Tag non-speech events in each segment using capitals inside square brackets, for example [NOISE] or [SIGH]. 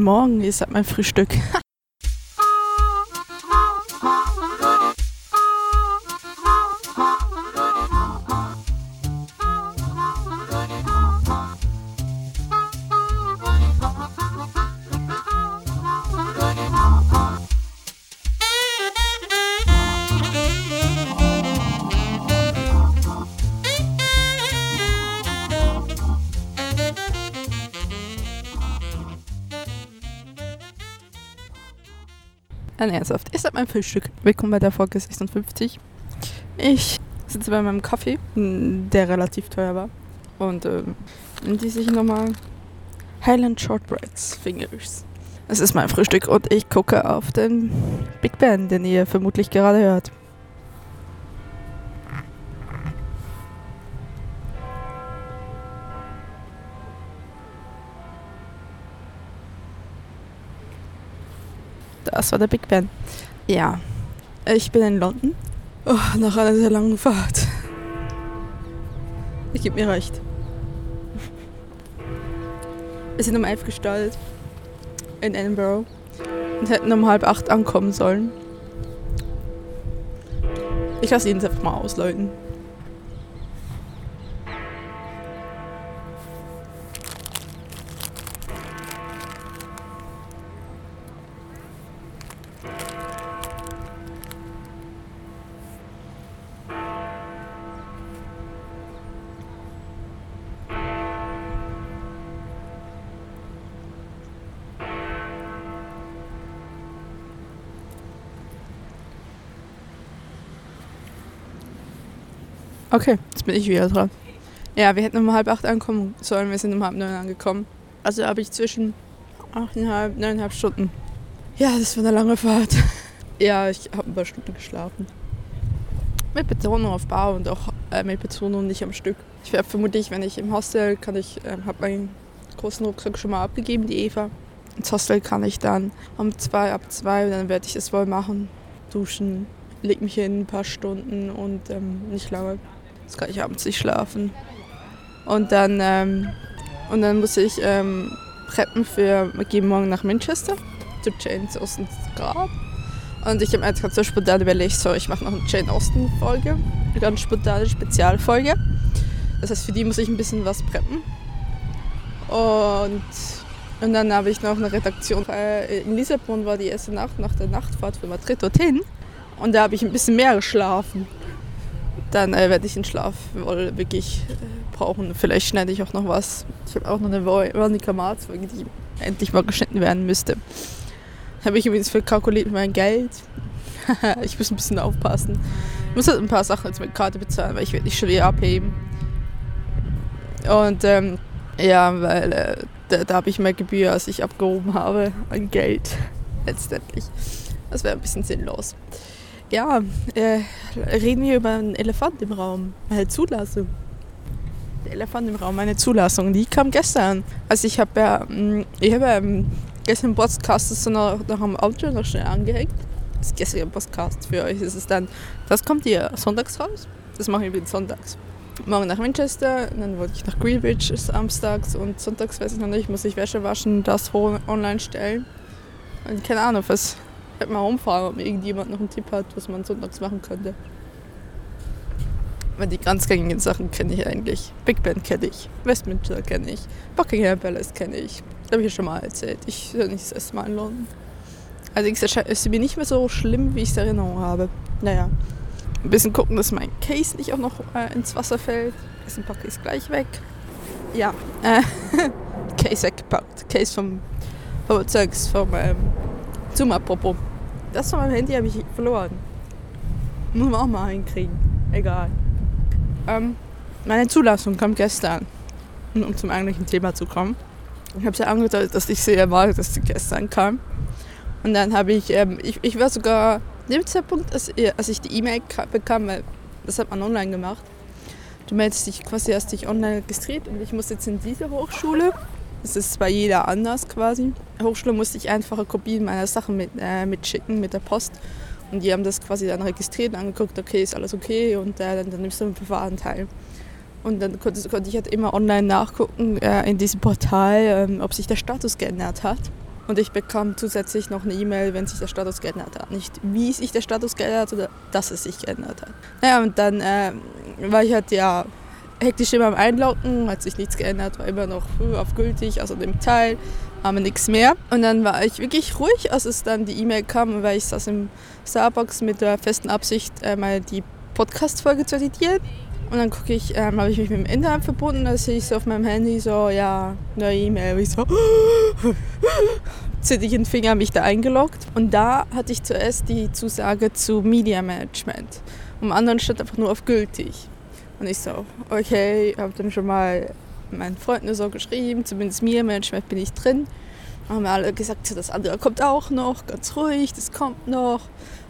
Morgen, ihr seid mein Frühstück. [LAUGHS] Nein, ernsthaft. Ihr seid mein Frühstück. Willkommen bei der Folge 56. Ich sitze bei meinem Kaffee, der relativ teuer war. Und ähm, die sich nochmal Highland Shortbreads Fingers. Es ist mein Frühstück und ich gucke auf den Big Ben, den ihr vermutlich gerade hört. Das war der Big Ben. Ja, ich bin in London. Oh, nach einer sehr langen Fahrt. Ich gebe mir recht. Wir sind um elf gestartet in Edinburgh und hätten um halb acht ankommen sollen. Ich lasse ihn jetzt einfach mal ausläuten. Okay, jetzt bin ich wieder dran. Ja, wir hätten um halb acht ankommen sollen, wir sind um halb neun angekommen. Also habe ich zwischen achteinhalb, neuneinhalb Stunden. Ja, das war eine lange Fahrt. [LAUGHS] Ja, ich habe ein paar Stunden geschlafen. Mit Betonung auf Bar und auch äh, mit Betonung nicht am Stück. Ich werde vermutlich, wenn ich im Hostel kann ich, äh, habe meinen großen Rucksack schon mal abgegeben, die Eva. Ins Hostel kann ich dann um zwei, ab zwei, dann werde ich das wohl machen. Duschen, leg mich hin, ein paar Stunden und ähm, nicht lange. Jetzt kann ich abends nicht schlafen. Und dann, ähm, und dann muss ich ähm, preppen für, wir gehen morgen nach Manchester zu Jane Austens Grab. Und ich habe jetzt gerade so spontan überlegt, so, ich mache noch eine Jane Austen Folge, eine ganz spontane Spezialfolge. Das heißt, für die muss ich ein bisschen was preppen. Und, und dann habe ich noch eine Redaktion. Äh, in Lissabon war die erste Nacht nach der Nachtfahrt für Madrid dorthin. Und da habe ich ein bisschen mehr geschlafen. Dann äh, werde ich den Schlaf wohl wirklich äh, brauchen. Vielleicht schneide ich auch noch was. Ich habe auch noch eine Veronica Folge, die endlich mal geschnitten werden müsste. Habe ich übrigens verkalkuliert mit meinem Geld. [LAUGHS] ich muss ein bisschen aufpassen. Ich muss halt ein paar Sachen jetzt mit Karte bezahlen, weil ich werde nicht schon wieder abheben. Und ähm, ja, weil äh, da, da habe ich mehr Gebühr, als ich abgehoben habe an Geld [LAUGHS] letztendlich. Das wäre ein bisschen sinnlos. Ja, äh, reden wir über einen Elefant im Raum, eine Zulassung. Der Elefant im Raum, eine Zulassung, die kam gestern. Also ich habe ja, ich habe ja gestern Podcast so noch, noch am Auto noch schnell angehängt. Das ist gestern ein Podcast für euch. ist es dann, das kommt hier sonntags raus. Das mache ich übrigens sonntags. Morgen nach Manchester, dann wollte ich nach Greenwich samstags und sonntags weiß ich noch nicht, muss ich Wäsche waschen, das online stellen. Und keine Ahnung, was werde mal rumfahren, ob irgendjemand noch einen Tipp hat, was man sonntags machen könnte. Weil die ganz gängigen Sachen kenne ich eigentlich. Big Ben kenne ich, Westminster kenne ich, Buckingham Palace kenne ich. Das habe ich ja schon mal erzählt. Ich bin nicht das erste Mal in London. Allerdings ist es mir nicht mehr so schlimm, wie ich es Erinnerung habe. Naja, ein bisschen gucken, dass mein Case nicht auch noch äh, ins Wasser fällt. Dessen packe ich gleich weg. Ja, äh, [LAUGHS] Case weggepackt. Case vom, vom vom ähm, Zoom apropos. Das von meinem Handy habe ich verloren. Muss man auch mal hinkriegen. Egal. Ähm, meine Zulassung kam gestern. Um zum eigentlichen Thema zu kommen. Ich habe sie ja angedeutet, dass ich sie erwartet, dass sie gestern kam. Und dann habe ich, ähm, ich, ich war sogar dem Zeitpunkt, als, als ich die E-Mail bekam, weil das hat man online gemacht. Du meldest dich quasi, hast dich online registriert und ich muss jetzt in diese Hochschule. Das ist bei jeder anders quasi. Hochschule musste ich einfache Kopien meiner Sachen mit, äh, mitschicken mit der Post. Und die haben das quasi dann registriert und angeguckt, okay, ist alles okay und äh, dann, dann nimmst du ein Verfahren teil. Und dann konnte, konnte ich halt immer online nachgucken äh, in diesem Portal, ähm, ob sich der Status geändert hat. Und ich bekam zusätzlich noch eine E-Mail, wenn sich der Status geändert hat. Nicht wie sich der Status geändert hat, oder dass es sich geändert hat. Naja, und dann äh, war ich halt ja hektisch immer am Einloggen, hat sich nichts geändert, war immer noch auf gültig, also dem Teil, aber nichts mehr. Und dann war ich wirklich ruhig, als es dann die E-Mail kam, weil ich saß im Starbucks mit der festen Absicht, äh, mal die Podcast-Folge zu editieren. Und dann gucke ich, ähm, habe ich mich mit dem Internet verbunden, da sehe ich so auf meinem Handy so, ja, neue E-Mail. Ich so, [GASPS] den Finger, mich da eingeloggt. Und da hatte ich zuerst die Zusage zu Media Management. Am anderen stand einfach nur auf gültig. Und ich so, okay, habe dann schon mal meinen Freunden so geschrieben, zumindest Media Management bin ich drin. Haben wir alle gesagt, das andere kommt auch noch, ganz ruhig, das kommt noch.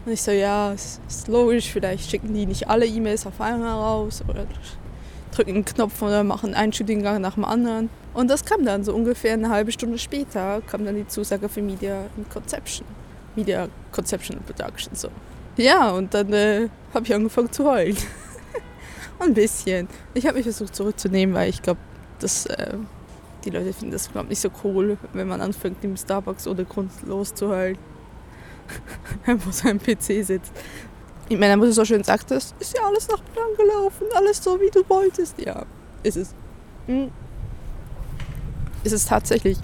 Und ich so, ja, es ist logisch, vielleicht schicken die nicht alle E-Mails auf einmal raus oder drücken einen Knopf oder machen einen Studiengang nach dem anderen. Und das kam dann so ungefähr eine halbe Stunde später, kam dann die Zusage für Media Conception. Media Conception and Production, so. Ja, und dann äh, habe ich angefangen zu heulen. [LAUGHS] Ein bisschen. Ich habe mich versucht zurückzunehmen, weil ich glaube, dass äh, die Leute finden das glaub, nicht so cool, wenn man anfängt, im Starbucks ohne Grund loszuheulen. [LAUGHS] wo sein PC sitzt. Ich meine, was du so schön sagtest, ist ja alles nach Plan gelaufen, alles so, wie du wolltest. Ja, ist es. Hm. Ist es tatsächlich.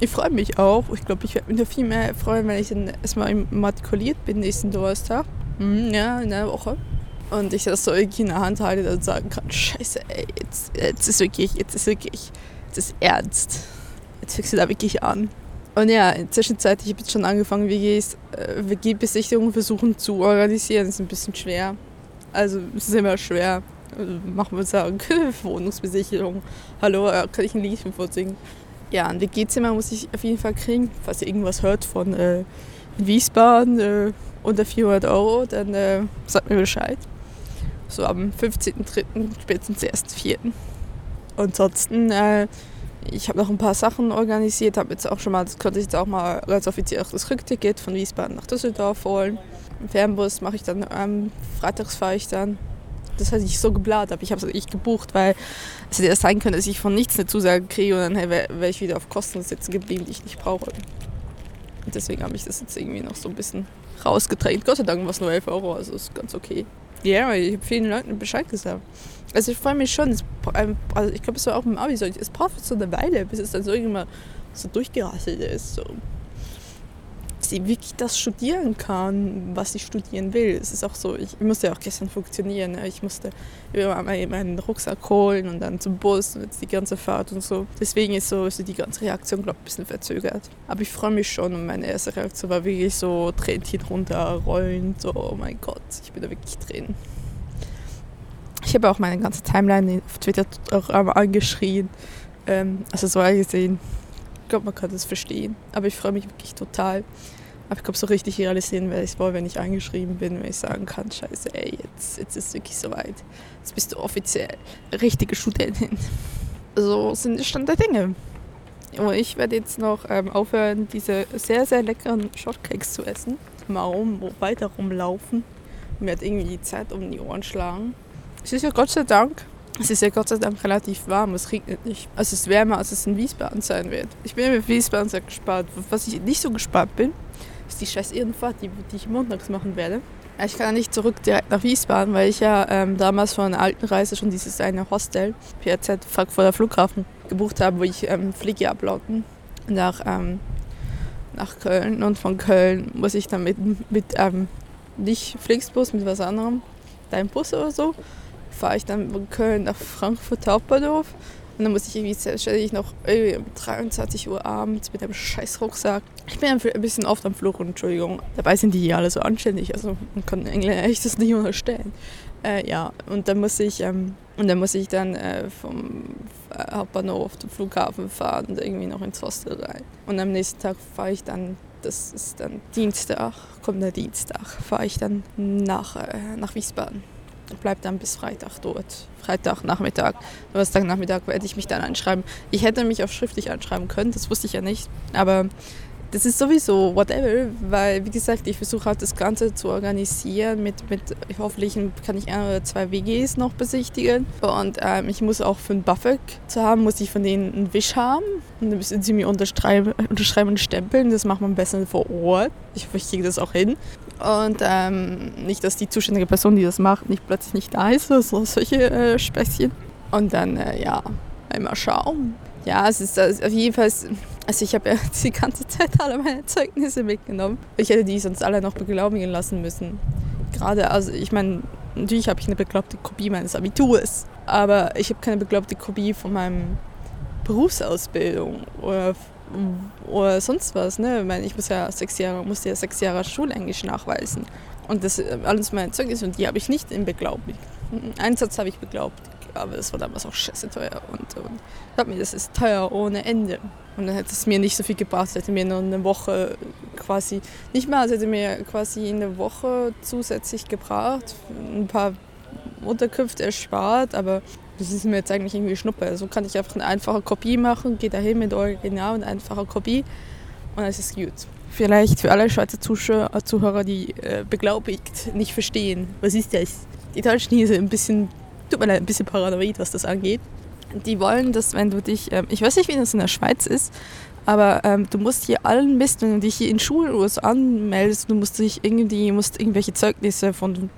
Ich freue mich auch. Ich glaube, ich werde mich noch viel mehr freuen, wenn ich dann erstmal immatrikuliert bin nächsten Donnerstag. Hm, ja, in einer Woche. Und ich das so irgendwie in der Hand halte und sagen kann, scheiße, ey, jetzt, jetzt ist wirklich, jetzt ist wirklich, jetzt ist ernst. Jetzt fängst du da wirklich an. Und ja, in der Zwischenzeit, ich habe jetzt schon angefangen, WGs, äh, WG-Besichtigungen versuchen zu organisieren. Das ist ein bisschen schwer. Also es ist immer schwer. Also, machen wir sagen, [LAUGHS] Wohnungsbesichtigung. Hallo, äh, kann ich ein Lied von vorsingen? Ja, ein WG-Zimmer muss ich auf jeden Fall kriegen. Falls ihr irgendwas hört von äh, Wiesbaden äh, unter 400 Euro, dann äh, sagt mir Bescheid. So am 15.03., spätestens 1.04. Ansonsten äh, ich habe noch ein paar Sachen organisiert, habe jetzt auch schon mal, das konnte ich jetzt auch mal ganz offiziell auch das Rückticket von Wiesbaden nach Düsseldorf holen. Im Fernbus mache ich dann, ähm, freitags fahre ich dann. Das hatte ich so geplant, aber ich habe es nicht gebucht, weil es hätte erst sein können, dass ich von nichts eine Zusage kriege und dann hey, wäre wär ich wieder auf Kosten sitzen geblieben, die ich nicht brauche. Und deswegen habe ich das jetzt irgendwie noch so ein bisschen rausgedrängt. Gott sei Dank war es nur 11 Euro, also ist ganz okay. Ja, ich habe vielen Leuten Bescheid gesagt. Also ich freue mich schon. Ähm, also ich glaube, es war auch im Abi so. Es braucht so eine Weile, bis es dann so irgendwann so durchgerasselt ist. So. Sie wirklich das studieren kann, was sie studieren will. Es ist auch so, ich musste ja auch gestern funktionieren. Ich musste immer meinen Rucksack holen und dann zum Bus und jetzt die ganze Fahrt und so. Deswegen ist so, so die ganze Reaktion, glaube ich, ein bisschen verzögert. Aber ich freue mich schon und meine erste Reaktion war wirklich so Tränchen runterrollen. So, oh mein Gott, ich bin da wirklich drin. Ich habe auch meine ganze Timeline auf Twitter angeschrien. Ähm, also so gesehen. Ich glaube, man kann das verstehen. Aber ich freue mich wirklich total. Aber ich glaube, so richtig realisieren werde ich es wohl, wenn ich eingeschrieben bin, wenn ich sagen kann, scheiße, ey, jetzt, jetzt ist es wirklich soweit. Jetzt bist du offiziell richtige Studentin. So sind die Stand der Dinge. Und ich werde jetzt noch ähm, aufhören, diese sehr, sehr leckeren Shortcakes zu essen. Mal rum, weiter rumlaufen. Mir hat irgendwie die Zeit um die Ohren schlagen. Es ist ja Gott sei Dank, es ist ja Gott sei Dank relativ warm, es regnet nicht. Es ist wärmer, als es in Wiesbaden sein wird. Ich bin mit Wiesbaden sehr gespannt. Was ich nicht so gespannt bin, ist die scheiß Irrenfahrt, die, die ich montags machen werde. Ich kann ja nicht zurück direkt nach Wiesbaden, weil ich ja ähm, damals von einer alten Reise schon dieses eine Hostel, PRZ Frankfurter Flughafen, gebucht habe, wo ich ähm, fliege ablauten nach, ähm, nach Köln. Und von Köln muss ich dann mit, mit ähm, nicht Flixbus, mit was anderem, dein Bus oder so, fahre ich dann von Köln nach Frankfurt Hauptbahnhof. Und dann muss ich irgendwie selbstständig noch irgendwie um 23 Uhr abends mit einem scheiß Rucksack. Ich bin ein bisschen oft am Fluchen, Entschuldigung. Dabei sind die hier alle so anständig, also man kann Engländer echt das nicht unterstellen. Äh, ja, und dann muss ich, ähm, und dann muss ich dann äh, vom Hauptbahnhof zum Flughafen fahren und irgendwie noch ins Hostel rein. Und am nächsten Tag fahre ich dann, das ist dann Dienstag, kommt der Dienstag, fahre ich dann nach, äh, nach Wiesbaden bleibe dann bis Freitag dort. Freitagnachmittag. Donnerstagnachmittag werde ich mich dann anschreiben. Ich hätte mich auch schriftlich anschreiben können, das wusste ich ja nicht. Aber das ist sowieso whatever, weil wie gesagt, ich versuche halt das Ganze zu organisieren mit, mit hoffentlich kann ich ein oder zwei WGs noch besichtigen und ähm, ich muss auch für ein BAföG zu haben, muss ich von denen einen Wisch haben und dann müssen sie mir unterschreiben, unterschreiben und stempeln, das macht man besser vor Ort. Ich ich kriege das auch hin. Und ähm, nicht, dass die zuständige Person, die das macht, nicht plötzlich nicht da ist, so solche äh, Späßchen. Und dann, äh, ja, immer schauen. Ja, es ist also auf jeden Fall, also ich habe ja [LAUGHS] die ganze Zeit alle meine Zeugnisse mitgenommen. Ich hätte die sonst alle noch beglaubigen lassen müssen. Gerade, also ich meine, natürlich habe ich eine beglaubte Kopie meines Abiturs, aber ich habe keine beglaubte Kopie von meinem Berufsausbildung oder, oder sonst was. Ne? Ich, meine, ich muss ja sechs Jahre, musste ja sechs Jahre Schulenglisch nachweisen. Und das alles meine Zeugnisse und die habe ich nicht beglaubigt. Einen Satz habe ich beglaubt aber das war damals auch scheiße teuer. Und, und ich habe mir, das ist teuer ohne Ende. Und dann hätte es mir nicht so viel gebracht, es hätte mir nur eine Woche quasi, nicht mal, es hätte mir quasi eine Woche zusätzlich gebracht, ein paar Unterkünfte erspart, aber das ist mir jetzt eigentlich irgendwie Schnuppe. So kann ich einfach eine einfache Kopie machen, gehe dahin mit Original und einfache Kopie und dann ist es gut. Vielleicht für alle Schweizer Zuhörer, die äh, beglaubigt nicht verstehen, was ist das? Die Deutschen hier sind ein bisschen tut mir leid, ein bisschen paranoid, was das angeht. Die wollen, dass wenn du dich, ähm, ich weiß nicht, wie das in der Schweiz ist, aber ähm, du musst hier allen Mist, wenn du dich hier in so anmeldest, du musst dich irgendwie, musst irgendwelche Zeugnisse von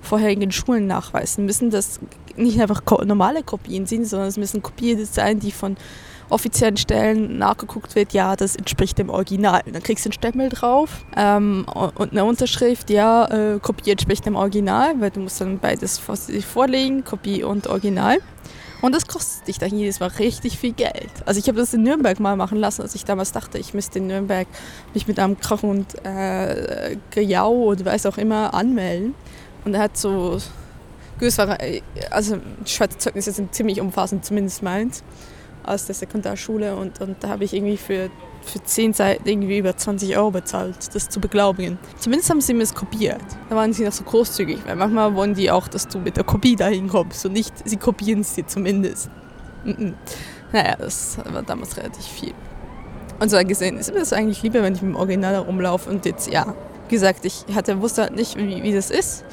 vorherigen Schulen nachweisen. Müssen das nicht einfach normale Kopien sind, sondern es müssen Kopien sein, die von offiziellen Stellen nachgeguckt wird, ja, das entspricht dem Original. Dann kriegst du einen Stempel drauf ähm, und eine Unterschrift, ja, äh, Kopie entspricht dem Original, weil du musst dann beides vorlegen, Kopie und Original. Und das kostet dich dann jedes Mal richtig viel Geld. Also ich habe das in Nürnberg mal machen lassen, als ich damals dachte, ich müsste in Nürnberg mich mit einem Krach und äh, Gejau oder weiß auch immer anmelden. Und er hat so, also Schweizer Zeugnisse sind ziemlich umfassend, zumindest meins aus der Sekundarschule und, und da habe ich irgendwie für, für 10 Seiten irgendwie über 20 Euro bezahlt, das zu beglaubigen. Zumindest haben sie mir es kopiert. Da waren sie noch so großzügig, weil manchmal wollen die auch, dass du mit der Kopie dahin kommst und nicht, sie kopieren es dir zumindest. Mm Naja, das war damals relativ viel. Und so gesehen ist mir das eigentlich lieber, wenn ich mit dem Original herumlaufe und jetzt, ja, wie gesagt, ich hatte, wusste halt nicht, wie, wie das ist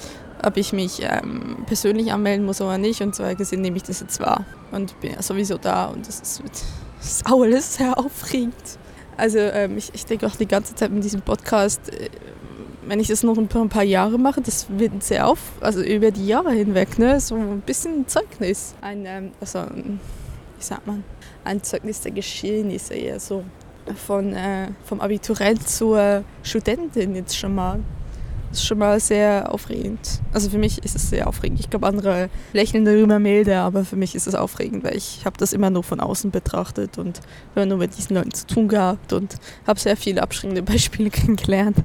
ob ich mich ähm, persönlich anmelden muss oder nicht. Und so gesehen nehme ich das jetzt wahr und bin ja sowieso da und das ist, das ist alles sehr aufregend. Also ähm, ich, ich denke auch die ganze Zeit mit diesem Podcast, äh, wenn ich das noch ein paar, ein paar, Jahre mache, das wird sehr auf, also über die Jahre hinweg, ne, so ein bisschen Zeugnis. Ein, ähm, also, wie sagt man, ein Zeugnis der Geschehnisse eher so. Von, äh, vom Abiturient zur Studentin jetzt schon mal ist schon mal sehr aufregend. Also für mich ist es sehr aufregend. Ich glaube, andere lächeln darüber milde, aber für mich ist es aufregend, weil ich habe das immer nur von außen betrachtet und habe nur mit diesen Leuten zu tun gehabt und habe sehr viele abschreckende [LAUGHS] Beispiele kennengelernt.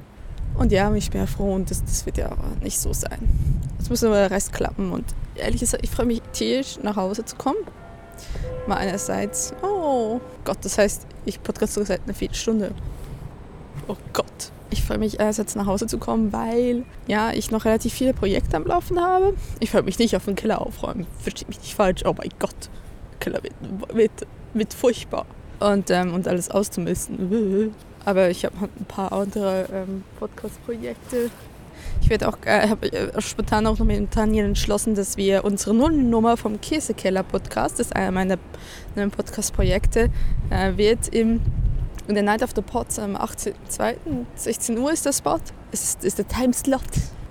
Und ja, ich bin ja froh und das, das wird ja aber nicht so sein. Jetzt muss aber der Rest klappen und ehrlich gesagt, ich freue mich tierisch nach Hause zu kommen. Mal einerseits, oh Gott, das heißt, ich podcaste seit einer Viertelstunde. Oh Gott. Ich freue mich erst jetzt nach Hause zu kommen, weil ja, ich noch relativ viele Projekte am Laufen habe. Ich freue mich nicht auf den Keller aufräumen. Verstehe mich nicht falsch. Oh mein Gott. Keller wird, wird, wird furchtbar. Und, ähm, und alles auszumisten. [LAUGHS] Aber ich habe ein paar andere ähm, Podcast-Projekte. Ich werde auch, äh, habe äh, spontan auch noch mit Daniel entschlossen, dass wir unsere Nullnummer vom Käsekeller-Podcast, das ist einer meiner, meiner Podcast-Projekte, äh, wird im und der Night of the Pots am 18.02. 16 Uhr ist der Spot. Es ist, ist der Timeslot.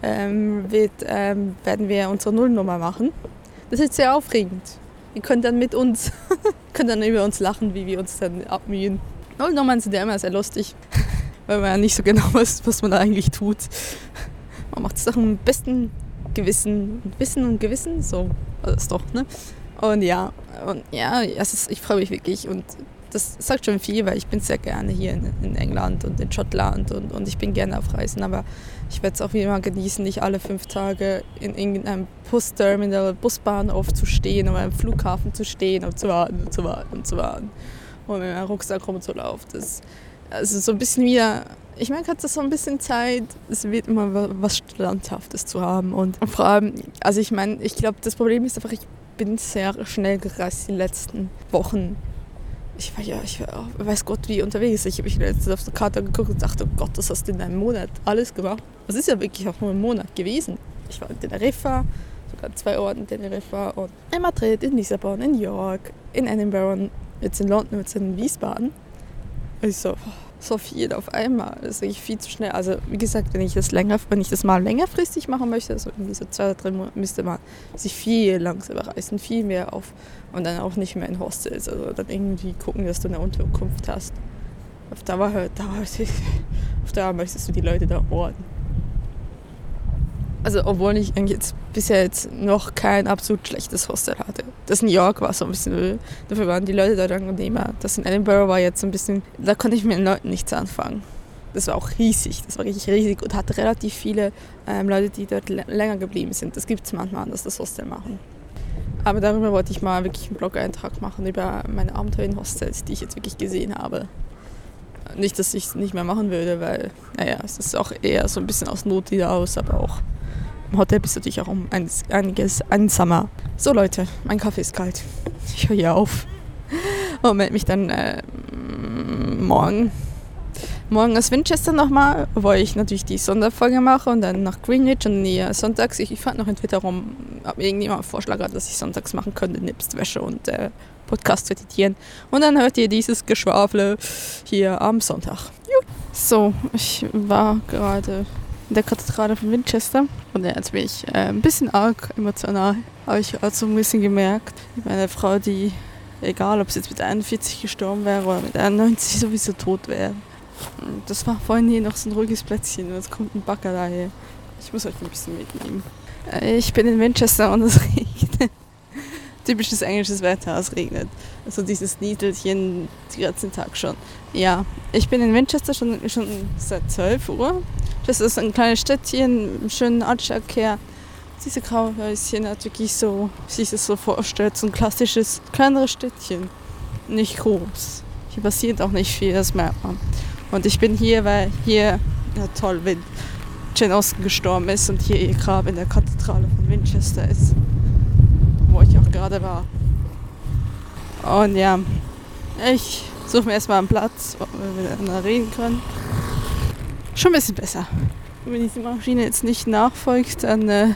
Ähm, wird, ähm, werden wir unsere Nullnummer machen. Das ist sehr aufregend. Ihr könnt dann mit uns, [LAUGHS] könnt dann über uns lachen, wie wir uns dann abmühen. Nullnummern sind ja immer sehr lustig, [LAUGHS] weil man ja nicht so genau [LAUGHS] weiß, was man da eigentlich tut. Man macht es doch im besten Gewissen und Wissen und Gewissen, so das doch, ne? Und ja, und ja, ist, ich freue mich wirklich und das sagt schon viel, weil ich bin sehr gerne hier in, in England und in Schottland und, und ich bin gerne auf Reisen, aber ich werde es auch mal genießen, nicht alle fünf Tage in irgendeinem Busterminal, Busbahnhof zu stehen oder am Flughafen zu stehen und zu warten und zu warten und zu warten und mit meinem Rucksack rumzulaufen. Das, also so ein bisschen wieder, ich merke, hat das so ein bisschen Zeit, es wird immer was Standhaftes zu haben und vor allem, also ich meine, ich glaube, das Problem ist einfach, ich bin sehr schnell gereist die letzten Wochen ich war ja, ich war, weiß Gott wie unterwegs. Ich habe mich letztens auf der Karte geguckt und dachte, oh Gott, das hast du in einem Monat alles gemacht. Das ist ja wirklich auch nur ein Monat gewesen. Ich war in Teneriffa, sogar zwei Orten in Teneriffa und in Madrid, in Lissabon, in York, in Edinburgh, jetzt in London, jetzt in Wiesbaden. Und ich so, so viel auf einmal. Das ist eigentlich viel zu schnell. Also wie gesagt, wenn ich das länger, wenn ich das mal längerfristig machen möchte, also irgendwie so zwei oder drei Monate, müsste man sich viel langsamer reisen, viel mehr auf und dann auch nicht mehr in Hostels. Also dann irgendwie gucken, dass du eine Unterkunft hast. Auf Dauer, Dauer, [LAUGHS] auf Dauer möchtest du die Leute da orten. Also obwohl ich jetzt bisher jetzt noch kein absolut schlechtes Hostel hatte. Das New York war so ein bisschen öl. Dafür waren die Leute dort angenehmer. Das in Edinburgh war jetzt ein bisschen, da konnte ich mit den Leuten nichts anfangen. Das war auch riesig, das war richtig riesig und hatte relativ viele ähm, Leute, die dort länger geblieben sind. Das gibt es manchmal, dass das Hostel machen. Aber darüber wollte ich mal wirklich einen Blog-Eintrag machen über meine Abenteuer in Hostels, die ich jetzt wirklich gesehen habe. Nicht, dass ich es nicht mehr machen würde, weil, naja, es ist auch eher so ein bisschen aus Not wieder aus, aber auch im Hotel bist du natürlich auch um einiges einsamer. So Leute, mein Kaffee ist kalt. Ich höre hier auf und melde mich dann äh, morgen. Morgen aus Winchester nochmal, wo ich natürlich die Sonderfolge mache und dann nach Greenwich und die sonntags. Ich, ich fand noch in Twitter rum, ob irgendjemand einen Vorschlag hat, dass ich sonntags machen könnte, nebst Wäsche und äh, Podcast zu editieren. Und dann hört ihr dieses Geschwafle hier am Sonntag. So, ich war gerade in der Kathedrale von Winchester. Und jetzt bin ich äh, ein bisschen arg emotional, habe ich gerade so ein bisschen gemerkt. Meine Frau, die, egal ob sie jetzt mit 41 gestorben wäre oder mit 91 sowieso tot wäre. Das war vorhin hier noch so ein ruhiges Plätzchen und jetzt kommt ein Bagger daher. Ich muss euch ein bisschen mitnehmen. Äh, ich bin in Winchester und es [LAUGHS] regnet. Typisches englisches Wetter, es regnet. Also dieses Niedelchen den ganzen Tag schon. Ja, ich bin in Winchester schon, schon seit 12 Uhr das ist ein kleines Städtchen, im schönen Altstadtkehr. Diese Grauhäuschen hat wirklich so, wie sich das so vorstellt, so ein klassisches, kleineres Städtchen. Nicht groß. Hier passiert auch nicht viel, das merkt man. Und ich bin hier, weil hier, ja toll, wenn Jane Austen gestorben ist und hier ihr Grab in der Kathedrale von Winchester ist. Wo ich auch gerade war. Und ja, ich suche mir erstmal einen Platz, wo wir miteinander reden können schon ein bisschen besser. Und wenn diese Maschine jetzt nicht nachfolgt, dann äh,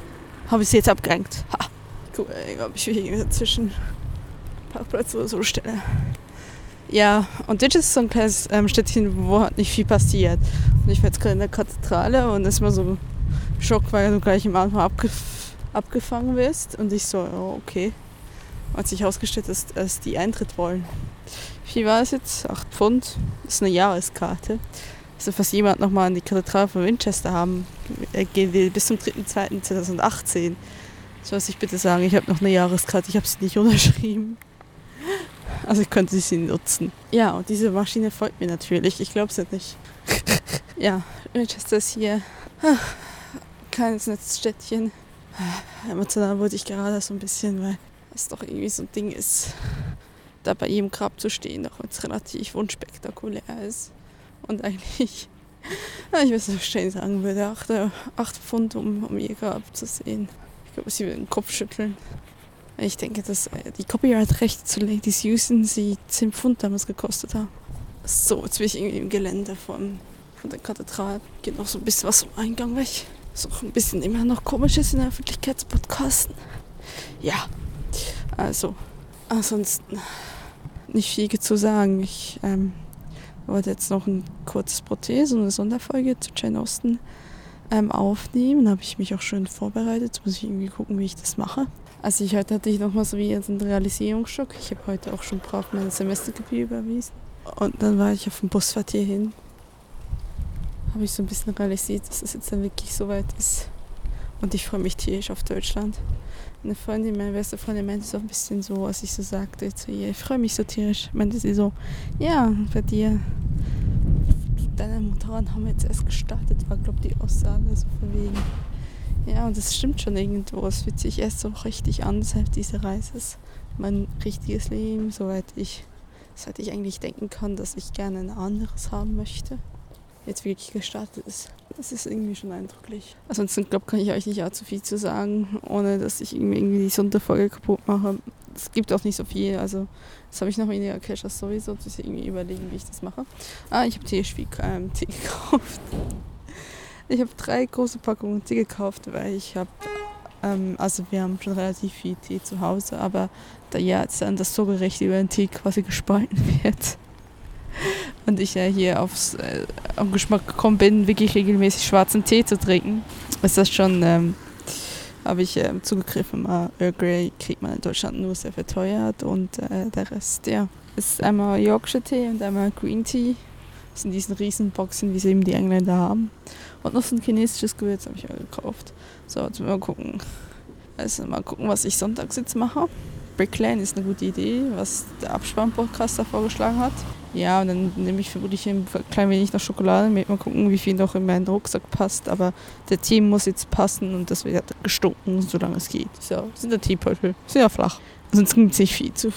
habe ich sie jetzt abgerenkt. Ha. Guck, ob ich mich zwischen Parkplatz oder so stelle. Ja, und das ist so ein kleines ähm, Städtchen, wo halt nicht viel passiert. Und ich war jetzt gerade in der Kathedrale und ist mal so Schock, weil du gleich am Anfang abgef abgefangen wirst. Und ich so, oh, okay. Hat sich herausgestellt, dass, dass die Eintritt wollen. Wie war es jetzt? 8 Pfund. Das ist eine Jahreskarte. Also falls jemand nochmal an die Kathedrale von Winchester haben gehen will, bis zum 3.2.2018, soll sich bitte sagen, ich habe noch eine Jahreskarte, ich habe sie nicht [LAUGHS] unterschrieben. Also ich könnte sie nutzen. Ja, und diese Maschine folgt mir natürlich. Ich glaube es ja nicht. [LAUGHS] ja, Winchester ist hier. Kleines Netzstädtchen. Emotional wurde ich gerade so ein bisschen, weil es doch irgendwie so ein Ding ist, da bei jedem Grab zu stehen, auch wenn es relativ unspektakulär ist. Und eigentlich, [LAUGHS] ich weiß nicht, was ich sagen würde, 8, 8 Pfund, um, um zu sehen. Ich glaube, sie will den Kopf schütteln. Ich denke, dass äh, die Copyright-Rechte zu Ladies Houston sie 10 Pfund damals gekostet haben. So, jetzt bin ich irgendwie im Gelände von, von der Kathedrale. Geht noch so ein bisschen was vom Eingang weg. Ist auch ein bisschen immer noch komisch ist in der Öffentlichkeit zu podcasten. Ja, also, ansonsten nicht viel zu sagen. Ich ähm, wollte jetzt noch ein kurzes Prothese und eine Sonderfolge zu Jane Austen ähm, aufnehmen. Da habe ich mich auch schön vorbereitet. Jetzt muss ich irgendwie gucken, wie ich das mache. Also ich heute hatte ich nochmal so wie jetzt einen Realisierungsschock. Ich habe heute auch schon brav meine Semestergebühr überwiesen. Und dann war ich auf dem Busfahrt hierhin. Habe ich so ein bisschen realisiert, dass es jetzt dann wirklich so weit ist. Und ich freue mich tierisch auf Deutschland. Eine Freundin, meine beste Freundin, meinte so ein bisschen so, als ich so sagte zu ihr, ich freue mich so tierisch, meinte sie so, ja, bei dir, deine Motoren haben jetzt erst gestartet, war glaube die Aussage so von wegen. Ja, und das stimmt schon irgendwo. Es fühlt sich erst so richtig an, seit diese Reise ist mein richtiges Leben, soweit ich, seit ich eigentlich denken kann, dass ich gerne ein anderes haben möchte jetzt wirklich gestartet ist. Das ist irgendwie schon eindrücklich. Ansonsten glaube kann ich euch nicht allzu viel zu sagen, ohne dass ich irgendwie die Sonderfolge kaputt mache. es gibt auch nicht so viel. Also jetzt habe ich noch weniger Cash als sowieso. Das irgendwie überlegen, wie ich das mache. Ah, ich habe Tee, ähm, Tee [LAUGHS] gekauft. Ich habe drei große Packungen Tee gekauft, weil ich habe, ähm, also wir haben schon relativ viel Tee zu Hause, aber da ja jetzt dann das Sorgerecht über den Tee quasi gespalten [LAUGHS] wird und ich ja hier aufs äh, auf Geschmack gekommen bin, wirklich regelmäßig schwarzen Tee zu trinken, ist das schon, ähm, habe ich äh, zugegriffen. Mal Earl Grey kriegt man in Deutschland nur sehr verteuert und äh, der Rest, ja, ist einmal Yorkshire Tee und einmal Green Tea. Das sind diesen riesen Boxen, wie sie eben die Engländer haben. Und noch so ein chinesisches Gewürz habe ich mir gekauft. So, jetzt mal gucken. Also mal gucken, was ich sonntags jetzt mache. Brick Lane ist eine gute Idee, was der Abspann-Podcast da vorgeschlagen hat. Ja, und dann nehme ich vermutlich ein klein wenig noch Schokolade mit. Mal gucken, wie viel noch in meinen Rucksack passt. Aber der Tee muss jetzt passen und das wird gestunken, solange es geht. So, sind der Teebeutel. Ja flach. Sonst gibt es nicht viel zu,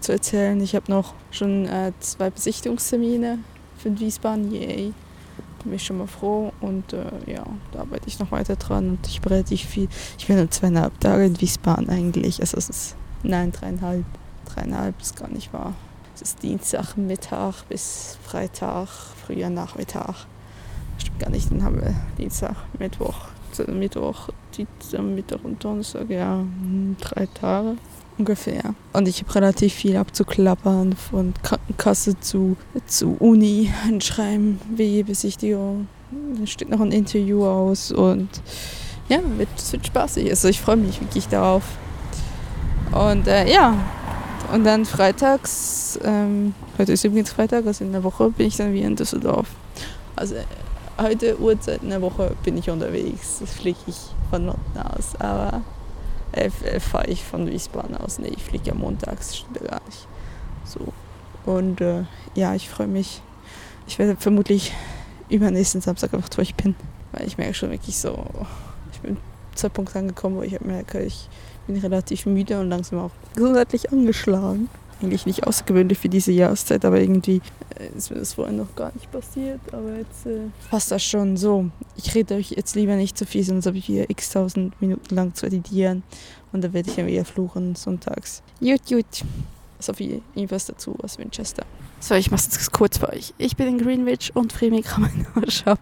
zu erzählen. Ich habe noch schon äh, zwei Besichtigungstermine für Wiesbaden. Yay. Bin ich schon mal froh. Und äh, ja, da arbeite ich noch weiter dran. Und ich bin relativ viel. Ich bin nur zweieinhalb Tage in Wiesbaden eigentlich. Also es ist, nein, dreieinhalb. Dreieinhalb ist gar nicht wahr. Es ist Dienstag Mittag bis Freitag, früher Nachmittag. Stimmt gar nicht, dann haben wir Dienstag, Mittwoch, Mittwoch, Dienstag, Mittwoch und Donnerstag, ja, hm, drei Tage ungefähr. Und ich habe relativ viel abzuklappern, von Krankenkasse zu, zu Uni, ein Schreiben, WE-Besichtigung. Dann steht noch ein Interview aus und ja, wird, wird spaßig. Also ich freue mich wirklich darauf. Und äh, ja, und dann freitags, ähm, heute ist übrigens Freitag, also in der Woche bin ich dann wieder in Düsseldorf. Also heute Uhrzeit in der Woche bin ich unterwegs. Das fliege ich von Norden aus. Aber äh, äh, fahre ich von Wiesbaden aus. Nee, ich fliege ja montags, stimmt gar nicht. So. Und äh, ja, ich freue mich. Ich werde vermutlich übernächsten Samstag einfach durch bin. Weil ich merke schon wirklich so, ich bin zu Punkt angekommen, wo ich merke, ich bin relativ müde und langsam auch gesundheitlich angeschlagen. Eigentlich nicht außergewöhnlich für diese Jahreszeit, aber irgendwie äh, ist mir das vorher noch gar nicht passiert. Aber jetzt äh, passt das schon so. Ich rede euch jetzt lieber nicht zu viel, sonst habe ich wieder x tausend Minuten lang zu editieren. Und dann werde ich ja wieder fluchen sonntags. Jut, jut. Sophie, irgendwas dazu aus Winchester. So, ich mache es kurz für euch. Ich bin in Greenwich und Fremi ab.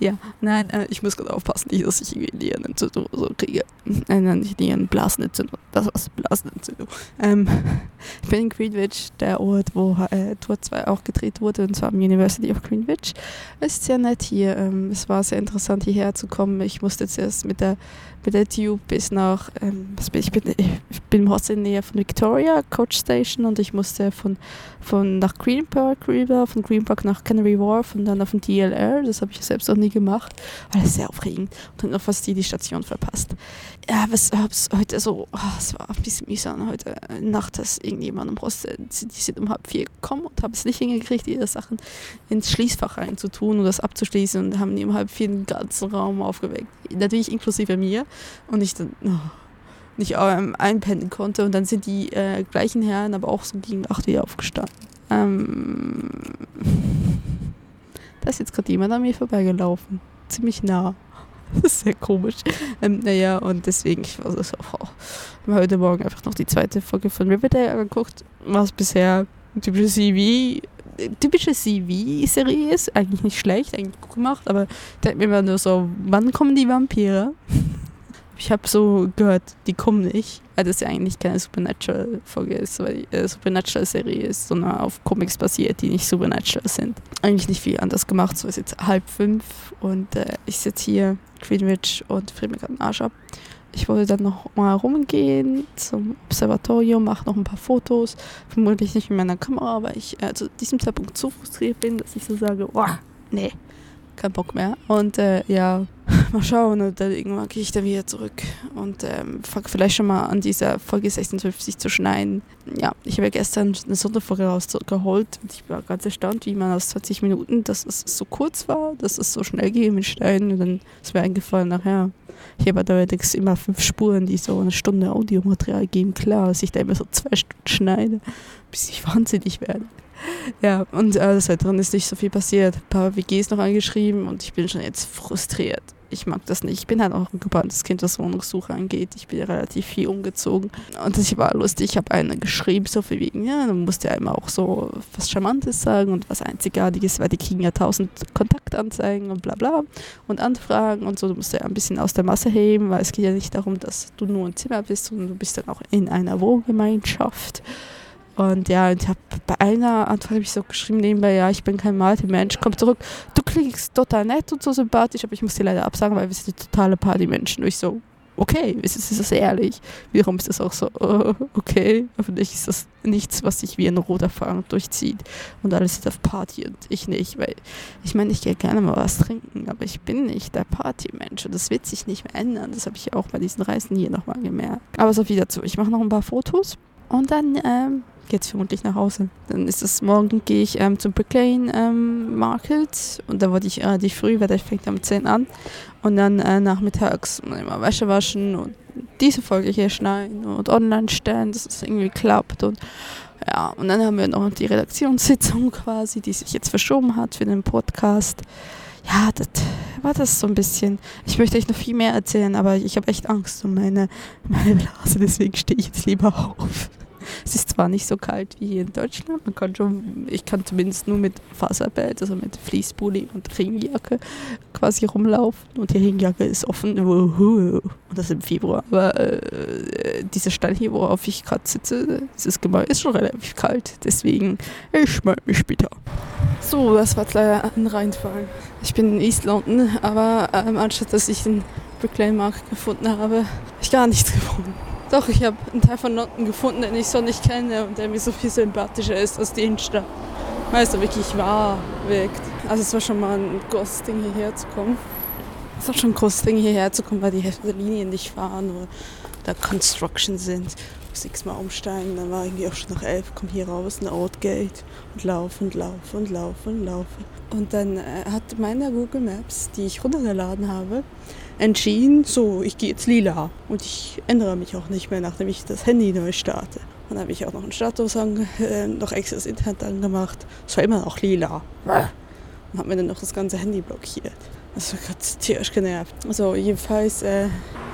Ja, nein, äh, ich muss gerade aufpassen, nicht, dass ich irgendwie Nierenentzündung so kriege. Äh, nein, nicht Nierenblasenentzündung. Das war Blasenentzündung. Ähm, [LAUGHS] ich bin in Greenwich, der Ort, wo äh, Tour 2 auch gedreht wurde, und zwar am University of Greenwich. Es ist sehr nett hier. Ähm, es war sehr interessant, hierher zu kommen. Ich musste jetzt erst mit der mit der Tube bis nach, ähm, ich, bin, ich bin im Hostel in der Nähe von Victoria, Coach Station, und ich musste von, von nach Green Park rüber, von Green Park nach Canary Wharf und dann auf den DLR. Das habe ich selbst noch nie gemacht, weil es sehr aufregend und dann noch fast die, die Station verpasst. Ja, was es heute so, oh, es war ein bisschen mühsam heute Nacht, dass irgendjemand im Hostel, die sind um halb vier gekommen und haben es nicht hingekriegt, ihre Sachen ins Schließfach reinzutun und das abzuschließen und haben die um halb vier den ganzen Raum aufgeweckt. Natürlich inklusive mir und ich dann oh, nicht ähm, einpennen konnte. Und dann sind die äh, gleichen Herren aber auch so gegen acht wieder aufgestanden. Ähm, da ist jetzt gerade jemand an mir vorbeigelaufen. Ziemlich nah. [LAUGHS] Das ist sehr komisch. Ähm, naja, und deswegen, ich war so, oh, heute Morgen einfach noch die zweite Folge von Riverdale angeguckt, was bisher typische CV typische CV-Serie ist. Eigentlich nicht schlecht, eigentlich gut gemacht, aber da denkt mir immer nur so, wann kommen die Vampire? [LAUGHS] Ich habe so gehört, die kommen nicht, weil das ja eigentlich keine Supernatural-Folge ist, weil die äh, Supernatural-Serie ist, sondern auf Comics basiert, die nicht Supernatural sind. Eigentlich nicht viel anders gemacht, so ist jetzt halb fünf und äh, ich sitze hier, Greenwich und friere mir gerade den Arsch ab. Ich wollte dann noch mal rumgehen zum Observatorium, mache noch ein paar Fotos. Vermutlich nicht mit meiner Kamera, weil ich äh, zu diesem Zeitpunkt so frustriert bin, dass ich so sage, boah, nee, kein Bock mehr. Und äh, ja, [LAUGHS] mal schauen. Und dann irgendwann gehe ich dann wieder zurück und ähm, fange vielleicht schon mal an dieser Folge 56 zu schneiden. Ja, ich habe ja gestern eine Sonderfolge rausgeholt und ich war ganz erstaunt, wie man aus 20 Minuten, dass es so kurz war, dass es so schnell ging mit Schneiden. Und dann ist mir eingefallen, nachher, ich habe allerdings immer fünf Spuren, die so eine Stunde Audiomaterial geben. Klar, dass ich da immer so zwei Stunden schneide, bis ich [LAUGHS] wahnsinnig werde. Ja, und äh, des Weiteren ist nicht so viel passiert. Ein paar WGs noch angeschrieben und ich bin schon jetzt frustriert ich mag das nicht. Ich bin halt auch ein gebanntes Kind, was Wohnungssuche angeht. Ich bin ja relativ viel umgezogen. Und das war lustig. Ich habe eine geschrieben, so viel wegen, ja, du musst ja immer auch so was Charmantes sagen und was Einzigartiges, weil die kriegen ja tausend Kontaktanzeigen und bla bla und Anfragen und so. Du musst ja ein bisschen aus der Masse heben, weil es geht ja nicht darum, dass du nur ein Zimmer bist, sondern du bist dann auch in einer Wohngemeinschaft. Und ja, ich habe bei einer Antwort habe ich so geschrieben nebenbei, ja, ich bin kein Party-Mensch, komm zurück. Du klingst total nett und so sympathisch, aber ich muss dir leider absagen, weil wir sind totale Party-Menschen. Und ich so, okay, ist, ist das ehrlich? Wiederum ist das auch so, uh, okay, nicht ist das nichts, was sich wie ein roter Faden durchzieht und alles ist auf Party und ich nicht, weil ich meine, ich gehe gerne mal was trinken, aber ich bin nicht der Party-Mensch und das wird sich nicht mehr ändern. Das habe ich auch bei diesen Reisen hier nochmal gemerkt. Aber so viel dazu. Ich mache noch ein paar Fotos und dann ähm, geht es vermutlich nach Hause. Dann ist es morgen, gehe ich ähm, zum Brick Lane ähm, Market und da wollte ich relativ früh, weil der fängt um 10 an. Und dann äh, nachmittags immer Wäsche waschen und diese Folge hier schneiden und online stellen, dass es irgendwie klappt. Und ja, und dann haben wir noch die Redaktionssitzung [LAUGHS] quasi, die sich jetzt verschoben hat für den Podcast. Ja, das war das so ein bisschen. Ich möchte euch noch viel mehr erzählen, aber ich habe echt Angst um meine, meine Blase, deswegen stehe ich jetzt lieber auf. Es ist zwar nicht so kalt wie hier in Deutschland, man kann schon, ich kann zumindest nur mit Faserbelt, also mit Fließpulli und Regenjacke quasi rumlaufen und die Regenjacke ist offen und das im Februar. Aber äh, dieser Stein hier, worauf ich gerade sitze, dieses Gemäuer ist schon relativ kalt, deswegen ich melde mich später. So, das war leider ein Reinfall. Ich bin in East London, aber ähm, anstatt dass ich den Bricklane Markt gefunden habe, habe ich gar nichts gefunden. Doch, ich habe einen Teil von London gefunden, den ich so nicht kenne und der mir so viel sympathischer ist als die Innenstadt. Weil es so wirklich wahr wirkt. Also es war schon mal ein großes Ding hierher zu kommen. Es war schon ein großes Ding hierher zu kommen, weil die Hälfte der Linien nicht fahren oder da Construction sind. Muss nichts mal umsteigen, dann war irgendwie auch schon nach elf, komm hier raus, ein Outgate und laufen und laufen und laufen und laufen. Und dann äh, hat meine Google Maps, die ich runtergeladen habe, entschieden, so, ich gehe jetzt lila. Und ich ändere mich auch nicht mehr, nachdem ich das Handy neu starte. Und dann habe ich auch noch einen Status ange äh, noch extra das Internet angemacht. Es war immer noch lila. Und habe mir dann noch das ganze Handy blockiert. Das war gerade tierisch genervt. Also jedenfalls, äh,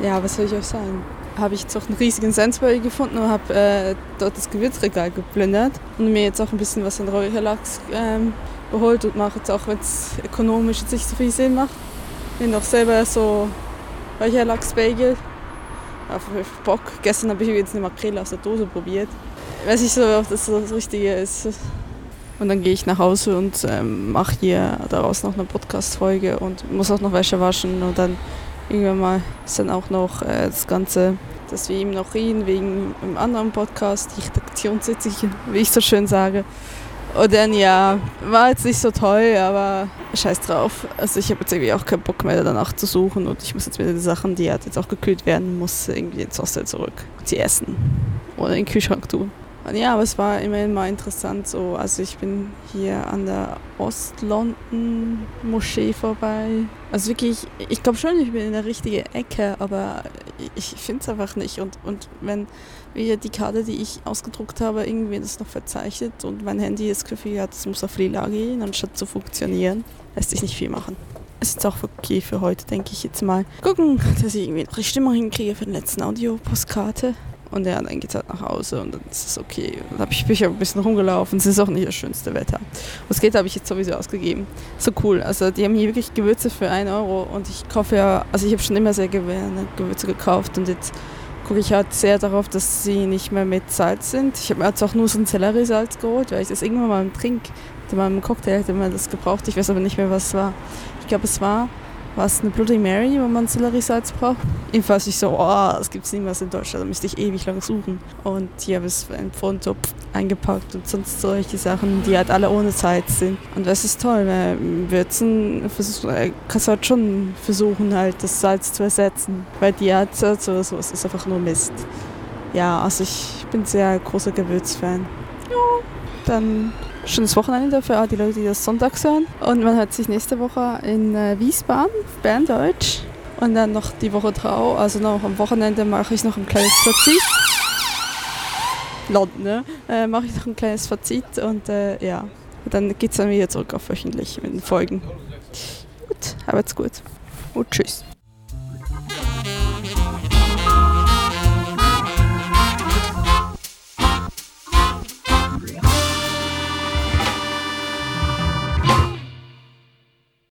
ja, was soll ich euch sagen? Habe ich jetzt auch einen riesigen Sainsbury gefunden und habe äh, dort das Gewürzregal geplündert und mir jetzt auch ein bisschen was an Räucherlachs ähm, geholt und mache jetzt auch, wenn es ökonomisch jetzt nicht so viel Sinn macht, ich noch selber so Räucherlachsbagel. Auf Bock. Gestern habe ich jetzt eine Makrele aus der Dose probiert. Ich weiß nicht so, ob das das Richtige ist. Und dann gehe ich nach Hause und ähm, mache hier daraus noch eine Podcast-Folge und muss auch noch Wäsche waschen. Und dann irgendwann mal ist dann auch noch äh, das Ganze, dass wir ihm noch reden wegen einem anderen Podcast, die Redaktionssitzung, wie ich so schön sage. Und dann ja, war jetzt nicht so toll, aber scheiß drauf. Also ich habe jetzt irgendwie auch keinen Bock mehr danach zu suchen und ich muss jetzt wieder die Sachen, die halt jetzt auch gekühlt werden, muss irgendwie ins Hostel zurück und sie essen oder in den Kühlschrank tun. Und ja, aber es war immerhin mal interessant so. Also ich bin hier an der Ost-London-Moschee vorbei. Also wirklich, ich glaube schon, ich bin in der richtigen Ecke, aber ich finde es einfach nicht. Und, und wenn wie die Karte, die ich ausgedruckt habe, irgendwie das noch verzeichnet und mein Handy das Gefühl hat, es muss auf lila gehen, anstatt zu funktionieren, lässt sich nicht viel machen. Es ist auch okay für heute, denke ich jetzt mal. Gucken, dass ich irgendwie noch die Stimmung hinkriege für den letzten Audio-Postkarte. Und ja, dann es halt nach Hause und dann ist es okay. Dann habe ich mich ein bisschen rumgelaufen. Es ist auch nicht das schönste Wetter. Das Geld habe ich jetzt sowieso ausgegeben. So cool. Also die haben hier wirklich Gewürze für 1 Euro und ich kaufe ja, also ich habe schon immer sehr gerne Gewürze gekauft und jetzt gucke ich halt sehr darauf, dass sie nicht mehr mit Salz sind. Ich habe mir jetzt auch nur so ein Selleriesalz geholt, weil ich das irgendwann mal im Trink, in meinem Cocktail hätte man das gebraucht. Ich weiß aber nicht mehr, was es war. Ich glaube, es war war es eine Bloody Mary, wo man Selleriesalz braucht. Jedenfalls ich so, oh, das gibt es niemals in Deutschland, da müsste ich ewig lang suchen. Und hier habe ich es in Pfund eingepackt und sonst solche Sachen, die halt alle ohne Salz sind. Und das ist toll, weil Würzen kannst du halt schon versuchen, halt das Salz zu ersetzen. Weil die Art Salz oder sowas ist einfach nur Mist. Ja, also ich bin sehr großer Gewürzfan. Ja, dann schönes Wochenende für all die Leute, die das sonntags hören. Und man hört sich nächste Woche in äh, Wiesbaden, Berndeutsch. Und dann noch die Woche drauf, also noch am Wochenende mache ich noch ein kleines Fazit. Land, ne? äh, mache ich noch ein kleines Fazit und äh, ja, dann geht es dann wieder zurück auf wöchentlich mit den Folgen. Gut, habt's gut und tschüss.